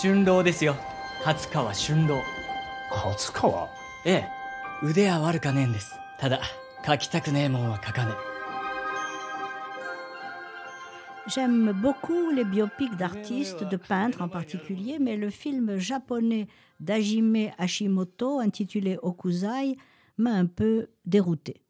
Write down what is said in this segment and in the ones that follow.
春郎ですよ初川春郎初川ええ腕は悪かねえんですただ書きたくねえもんは書かね J'aime beaucoup les biopics d'artistes, de peintres en particulier, mais le film japonais d'Hajime Hashimoto, intitulé Okuzai, m'a un peu dérouté.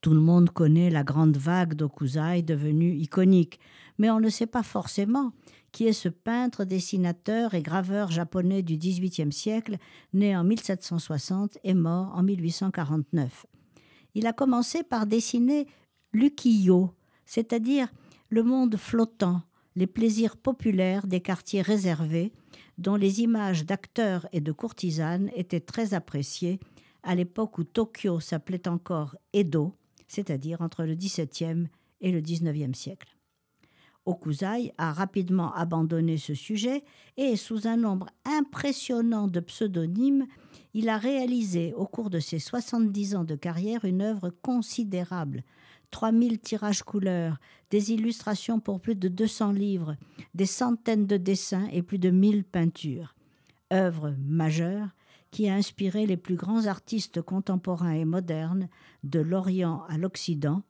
Tout le monde connaît la grande vague d'Okuzai devenue iconique, mais on ne sait pas forcément qui est ce peintre, dessinateur et graveur japonais du XVIIIe siècle, né en 1760 et mort en 1849. Il a commencé par dessiner l'ukiyo, c'est-à-dire le monde flottant, les plaisirs populaires des quartiers réservés, dont les images d'acteurs et de courtisanes étaient très appréciées à l'époque où Tokyo s'appelait encore Edo, c'est-à-dire entre le XVIIe et le XIXe siècle. Okuzai a rapidement abandonné ce sujet et, sous un nombre impressionnant de pseudonymes, il a réalisé au cours de ses 70 ans de carrière une œuvre considérable, 3000 tirages couleurs, des illustrations pour plus de 200 livres, des centaines de dessins et plus de 1000 peintures. Œuvre majeure qui a inspiré les plus grands artistes contemporains et modernes, de l'Orient à l'Occident,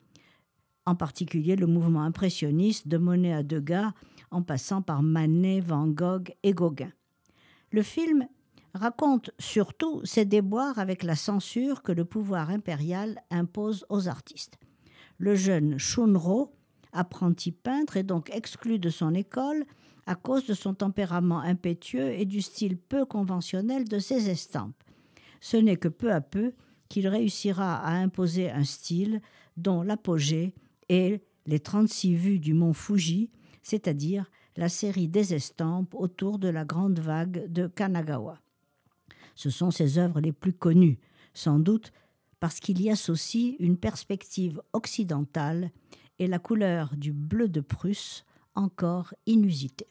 en particulier le mouvement impressionniste de Monet à Degas, en passant par Manet, Van Gogh et Gauguin. Le film raconte surtout ses déboires avec la censure que le pouvoir impérial impose aux artistes le jeune Shunro, apprenti peintre, est donc exclu de son école à cause de son tempérament impétueux et du style peu conventionnel de ses estampes. Ce n'est que peu à peu qu'il réussira à imposer un style dont l'apogée est les 36 vues du mont Fuji, c'est-à-dire la série des estampes autour de la grande vague de Kanagawa. Ce sont ses œuvres les plus connues, sans doute parce qu'il y associe une perspective occidentale et la couleur du bleu de Prusse encore inusitée.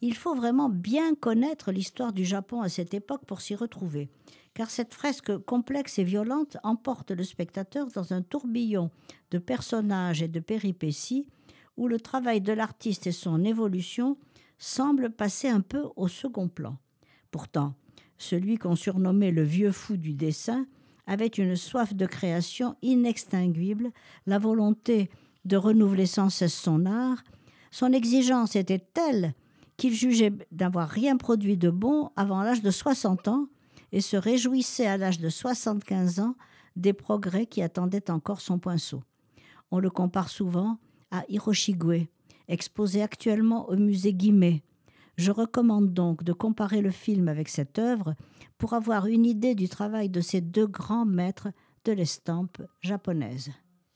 Il faut vraiment bien connaître l'histoire du Japon à cette époque pour s'y retrouver, car cette fresque complexe et violente emporte le spectateur dans un tourbillon de personnages et de péripéties où le travail de l'artiste et son évolution semblent passer un peu au second plan. Pourtant, celui qu'on surnommait le vieux fou du dessin avait une soif de création inextinguible, la volonté de renouveler sans cesse son art. Son exigence était telle qu'il jugeait d'avoir rien produit de bon avant l'âge de 60 ans et se réjouissait à l'âge de 75 ans des progrès qui attendaient encore son poinceau. On le compare souvent à Hiroshige, exposé actuellement au musée Guimet. Je recommande donc de comparer le film avec cette œuvre pour avoir une idée du travail de ces deux grands maîtres de l'estampe japonaise.